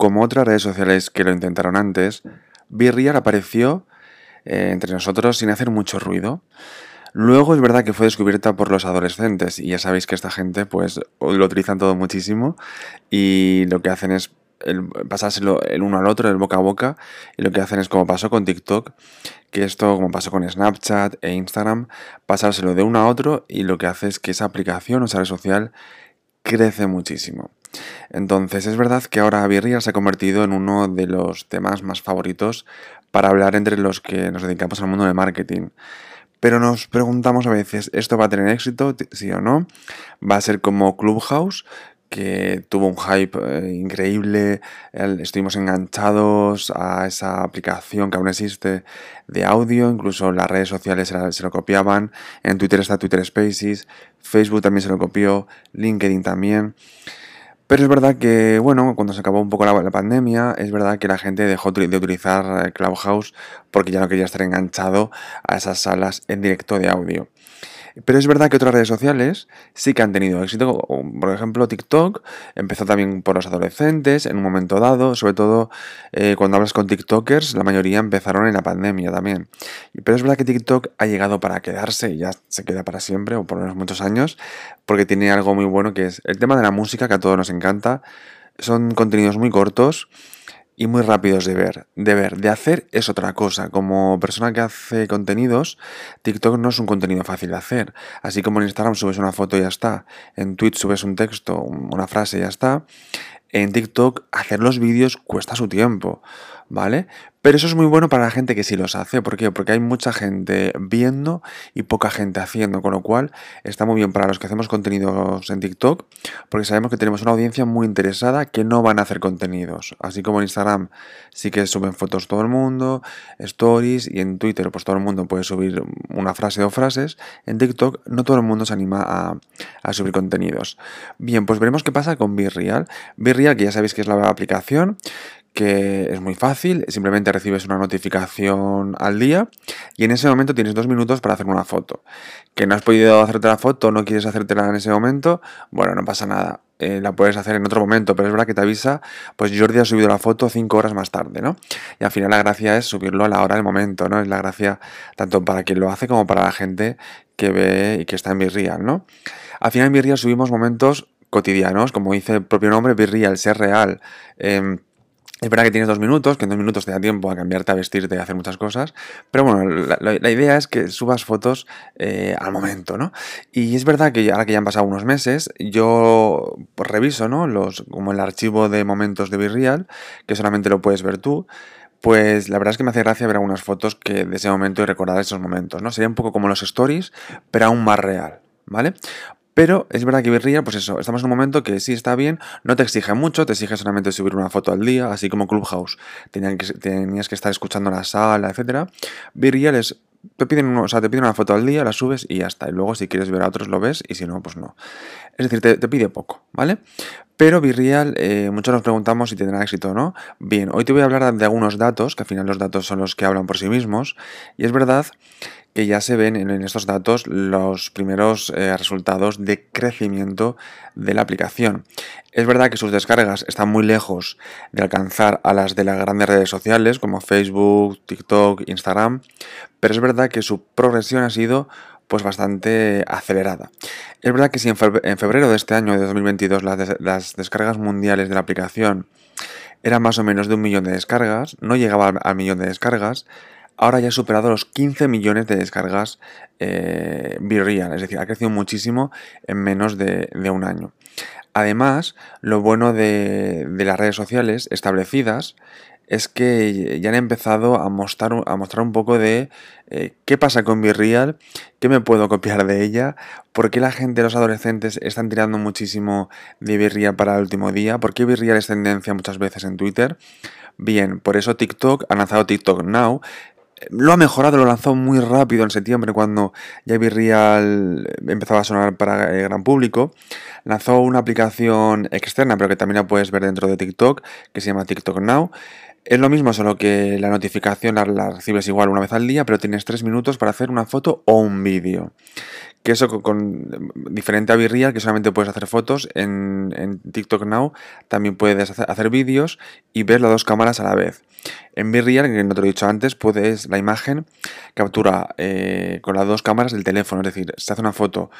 como otras redes sociales que lo intentaron antes, Virreal apareció eh, entre nosotros sin hacer mucho ruido. Luego es verdad que fue descubierta por los adolescentes y ya sabéis que esta gente pues lo utilizan todo muchísimo y lo que hacen es el, pasárselo el uno al otro, el boca a boca, y lo que hacen es como pasó con TikTok, que esto como pasó con Snapchat e Instagram, pasárselo de uno a otro y lo que hace es que esa aplicación o esa red social crece muchísimo. Entonces es verdad que ahora Virreal se ha convertido en uno de los temas más favoritos para hablar entre los que nos dedicamos al mundo de marketing. Pero nos preguntamos a veces, ¿esto va a tener éxito? ¿Sí o no? ¿Va a ser como Clubhouse? que tuvo un hype eh, increíble, estuvimos enganchados a esa aplicación que aún existe de audio, incluso las redes sociales se, lo copiaban, en Twitter está Twitter Spaces, Facebook también se lo copió, LinkedIn también. Pero es verdad que, bueno, cuando se acabó un poco la, pandemia, es verdad que la gente dejó de utilizar eh, Clubhouse porque ya no quería estar enganchado a esas salas en directo de audio. Pero es verdad que otras redes sociales sí que han tenido éxito. Por ejemplo, TikTok empezó también por los adolescentes en un momento dado, sobre todo eh, cuando hablas con TikTokers, la mayoría empezaron en la pandemia también. Pero es verdad que TikTok ha llegado para quedarse y ya se queda para siempre, o por lo menos muchos años, porque tiene algo muy bueno que es el tema de la música, que a todos nos encanta. Son contenidos muy cortos y muy rápidos de ver. De ver, de hacer es otra cosa. Como persona que hace contenidos, TikTok no es un contenido fácil de hacer. Así como en Instagram subes una foto y ya está. En Twitch subes un texto, una frase y ya está. En TikTok hacer los vídeos cuesta su tiempo. ¿Vale? Pero eso es muy bueno para la gente que sí los hace. ¿Por qué? Porque hay mucha gente viendo y poca gente haciendo, con lo cual está muy bien para los que hacemos contenidos en TikTok, porque sabemos que tenemos una audiencia muy interesada que no van a hacer contenidos. Así como en Instagram sí que suben fotos todo el mundo, stories, y en Twitter pues todo el mundo puede subir una frase o frases. En TikTok no todo el mundo se anima a, a subir contenidos. Bien, pues veremos qué pasa con Virreal. Virreal, que ya sabéis que es la aplicación que es muy fácil, simplemente recibes una notificación al día y en ese momento tienes dos minutos para hacer una foto. Que no has podido hacerte la foto, no quieres hacértela en ese momento, bueno, no pasa nada. Eh, la puedes hacer en otro momento, pero es verdad que te avisa, pues Jordi ha subido la foto cinco horas más tarde, ¿no? Y al final la gracia es subirlo a la hora del momento, ¿no? Es la gracia tanto para quien lo hace como para la gente que ve y que está en Virreal, ¿no? Al final en Virreal subimos momentos cotidianos, como dice el propio nombre, Virreal, ser real. Eh, es verdad que tienes dos minutos, que en dos minutos te da tiempo a cambiarte, a vestirte a hacer muchas cosas, pero bueno, la, idea es que subas fotos eh, al momento, ¿no? Y es verdad que ahora que ya han pasado unos meses, yo pues, reviso, ¿no? Los, como el archivo de momentos de Virreal, que solamente lo puedes ver tú, pues la verdad es que me hace gracia ver algunas fotos que de ese momento y recordar esos momentos, ¿no? Sería un poco como los stories, pero aún más real, ¿vale? Pero es verdad que Virreal, pues eso, estamos en un momento que sí está bien, no te exige mucho, te exige solamente subir una foto al día, así como Clubhouse, tenías que estar escuchando la sala, etc. Virreal es, te piden, o sea, te piden una foto al día, la subes y ya está. Y luego si quieres ver a otros lo ves y si no, pues no. Es decir, te, pide poco, ¿vale? Pero Virreal, eh, muchos nos preguntamos si tendrá éxito o no. Bien, hoy te voy a hablar de algunos datos, que al final los datos son los que hablan por sí mismos. Y es verdad que ya se ven en estos datos los primeros eh, resultados de crecimiento de la aplicación. Es verdad que sus descargas están muy lejos de alcanzar a las de las grandes redes sociales como Facebook, TikTok, Instagram, pero es verdad que su progresión ha sido pues bastante acelerada. Es verdad que si en febrero de este año de 2022 las, descargas mundiales de la aplicación eran más o menos de un millón de descargas, no llegaba al millón de descargas, ahora ya ha superado los 15 millones de descargas eh, es decir, ha crecido muchísimo en menos de, un año. Además, lo bueno de, las redes sociales establecidas es que ya han empezado a mostrar, a mostrar un poco de eh, qué pasa con Virreal, qué me puedo copiar de ella, por qué la gente, los adolescentes, están tirando muchísimo de Virreal para el último día, por qué Virreal es tendencia muchas veces en Twitter. Bien, por eso TikTok ha lanzado TikTok Now, lo ha mejorado, lo lanzó muy rápido en septiembre cuando ya Real empezaba a sonar para el gran público. Lanzó una aplicación externa, pero que también la puedes ver dentro de TikTok, que se llama TikTok Now. Es lo mismo, solo que la notificación la, recibes igual una vez al día, pero tienes tres minutos para hacer una foto o un vídeo. Que eso con, diferente a Virreal, que solamente puedes hacer fotos, en, TikTok Now también puedes hacer, vídeos y ver las dos cámaras a la vez. En Virreal, que no te lo he dicho antes, puedes la imagen captura eh, con las dos cámaras del teléfono, es decir, se hace una foto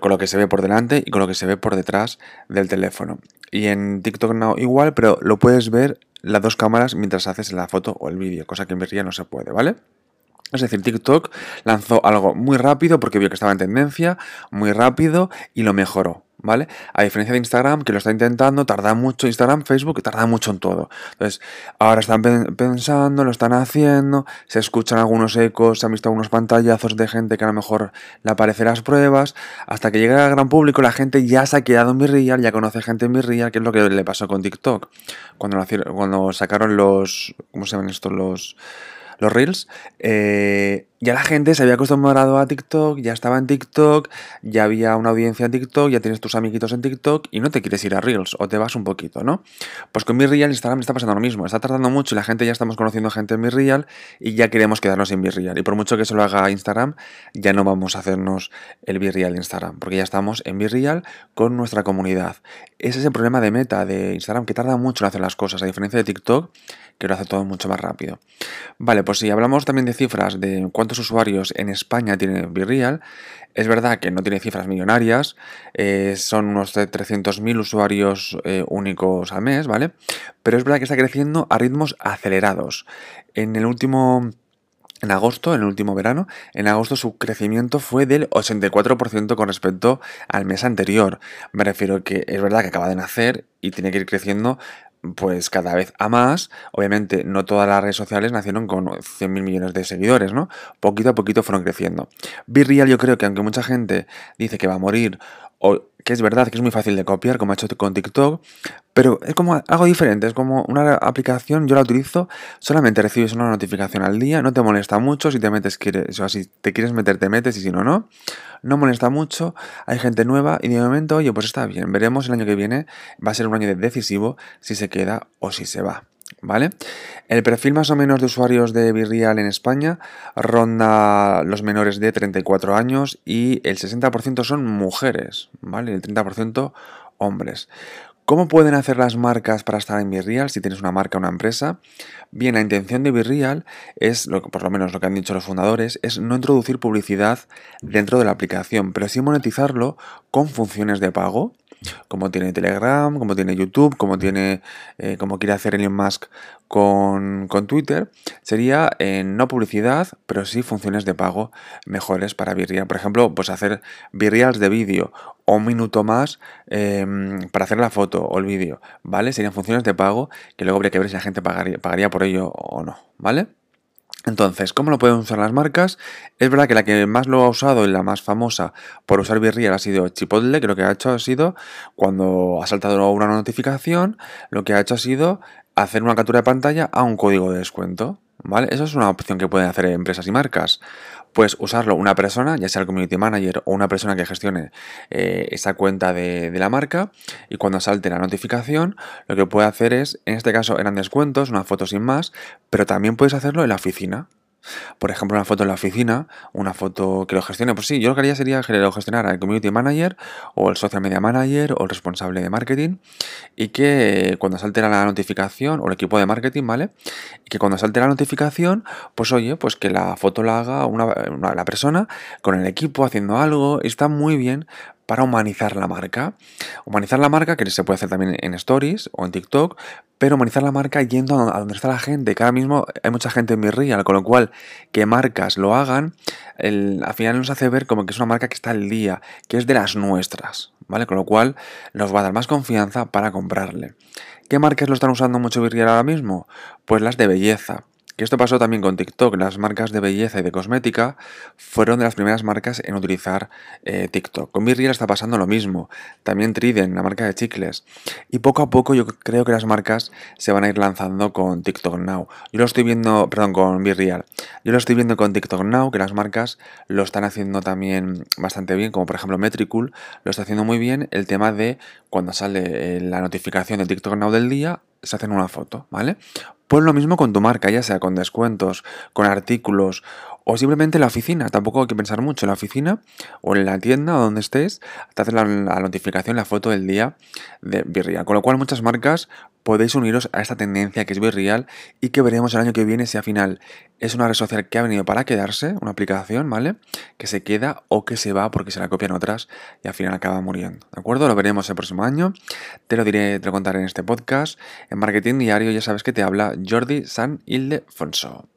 con lo que se ve por delante y con lo que se ve por detrás del teléfono. Y en TikTok Now igual, pero lo puedes ver las dos cámaras mientras haces la foto o el vídeo, cosa que en Virreal no se puede, ¿vale? Es decir, TikTok lanzó algo muy rápido porque vio que estaba en tendencia, muy rápido y lo mejoró, ¿vale? A diferencia de Instagram, que lo está intentando, tarda mucho, Instagram, Facebook, tarda mucho en todo. Entonces, ahora están pensando, lo están haciendo, se escuchan algunos ecos, se han visto algunos pantallazos de gente que a lo mejor le aparecen las pruebas, hasta que llega al gran público, la gente ya se ha quedado en Virreal, ya conoce gente en Virreal, que es lo que le pasó con TikTok. Cuando, cuando sacaron los, ¿cómo se llaman estos? Los los Reels, eh, ya la gente se había acostumbrado a TikTok, ya estaba en TikTok, ya había una audiencia en TikTok, ya tienes tus amiguitos en TikTok y no te quieres ir a Reels o te vas un poquito, ¿no? Pues con mi Real Instagram está pasando lo mismo, está tardando mucho y la gente ya estamos conociendo gente en mi Real y ya queremos quedarnos en mi Real. Y por mucho que eso lo haga Instagram, ya no vamos a hacernos el Real Instagram, porque ya estamos en Real con nuestra comunidad. Ese es el problema de meta de Instagram, que tarda mucho en hacer las cosas, a diferencia de TikTok, que lo hace todo mucho más rápido. Vale, pues si hablamos también de cifras de usuarios en España tiene Virreal, es verdad que no tiene cifras millonarias, eh, son unos 300.000 usuarios eh, únicos al mes, ¿vale? Pero es verdad que está creciendo a ritmos acelerados. En el último... En agosto, en el último verano, en agosto su crecimiento fue del 84% con respecto al mes anterior. Me refiero que es verdad que acaba de nacer y tiene que ir creciendo pues cada vez a más. Obviamente no todas las redes sociales nacieron con 100.000 millones de seguidores, ¿no? Poquito a poquito fueron creciendo. Real yo creo que aunque mucha gente dice que va a morir o que es verdad que es muy fácil de copiar, como ha hecho con TikTok, pero es como algo diferente, es como una aplicación, yo la utilizo, solamente recibes una notificación al día, no te molesta mucho, si te metes, quieres, o si te quieres meter, te metes, y si no, no, no molesta mucho, hay gente nueva, y de momento, oye, pues está bien, veremos el año que viene, va a ser un año decisivo si se queda o si se va. ¿Vale? El perfil más o menos de usuarios de Virreal en España ronda los menores de 34 años y el 60% son mujeres, ¿vale? El 30% hombres. ¿Cómo pueden hacer las marcas para estar en Virreal si tienes una marca o una empresa? Bien, la intención de Virreal es, por lo menos lo que han dicho los fundadores, es no introducir publicidad dentro de la aplicación, pero sí monetizarlo con funciones de pago como tiene Telegram, como tiene YouTube, como tiene, eh, como quiere hacer Elon Musk con, Twitter, sería eh, no publicidad, pero sí funciones de pago mejores para Virreal. Por ejemplo, pues hacer Virreals de vídeo o un minuto más em, para hacer la foto o el vídeo, ¿vale? Serían funciones de pago que luego habría que ver si la gente pagaría, pagaría por ello o no, ¿vale? Entonces, ¿cómo lo pueden usar las marcas? Es verdad que la que más lo ha usado y la más famosa por usar Virreal ha sido Chipotle, que lo que ha hecho ha sido, cuando ha saltado una notificación, lo que ha hecho ha sido hacer una captura de pantalla a un código de descuento. ¿Vale? Eso es una opción que pueden hacer empresas y marcas pues usarlo una persona, ya sea el community manager o una persona que gestione eh, esa cuenta de, de, la marca y cuando salte la notificación lo que puede hacer es, en este caso eran descuentos, una foto sin más, pero también puedes hacerlo en la oficina. Por ejemplo, una foto en la oficina, una foto que lo gestione. Pues sí, yo lo que haría sería que lo gestionara el community manager o el social media manager o el responsable de marketing y que cuando salte la notificación o el equipo de marketing, ¿vale? Y que cuando salte la notificación, pues oye, pues que la foto la haga una, la persona con el equipo haciendo algo. Está muy bien para humanizar la marca. Humanizar la marca, que se puede hacer también en Stories o en TikTok, pero humanizar la marca yendo a donde está la gente, que ahora mismo hay mucha gente en mi con lo cual que marcas lo hagan, al final nos hace ver como que es una marca que está al día, que es de las nuestras, ¿vale? Con lo cual nos va a dar más confianza para comprarle. ¿Qué marcas lo están usando mucho Virreal ahora mismo? Pues las de belleza. Que esto pasó también con TikTok. Las marcas de belleza y de cosmética fueron de las primeras marcas en utilizar eh, TikTok. Con Virreal está pasando lo mismo. También Triden, la marca de chicles. Y poco a poco yo creo que las marcas se van a ir lanzando con TikTok Now. Yo lo estoy viendo, perdón, con Virreal. Yo lo estoy viendo con TikTok Now, que las marcas lo están haciendo también bastante bien, como por ejemplo Metricool lo está haciendo muy bien el tema de cuando sale eh, la notificación de TikTok Now del día, se hacen una foto, ¿vale? Pues lo mismo con tu marca, ya sea con descuentos, con artículos O simplemente en la oficina, tampoco hay que pensar mucho. En la oficina o en la tienda donde estés, te hace la, notificación, la foto del día de Virreal. Con lo cual muchas marcas podéis uniros a esta tendencia que es Virreal y que veremos el año que viene si al final es una red social que ha venido para quedarse, una aplicación, ¿vale? Que se queda o que se va porque se la copian otras y al final acaba muriendo. ¿De acuerdo? Lo veremos el próximo año. Te lo diré, te lo contaré en este podcast. En Marketing Diario ya sabes que te habla Jordi San Ildefonso.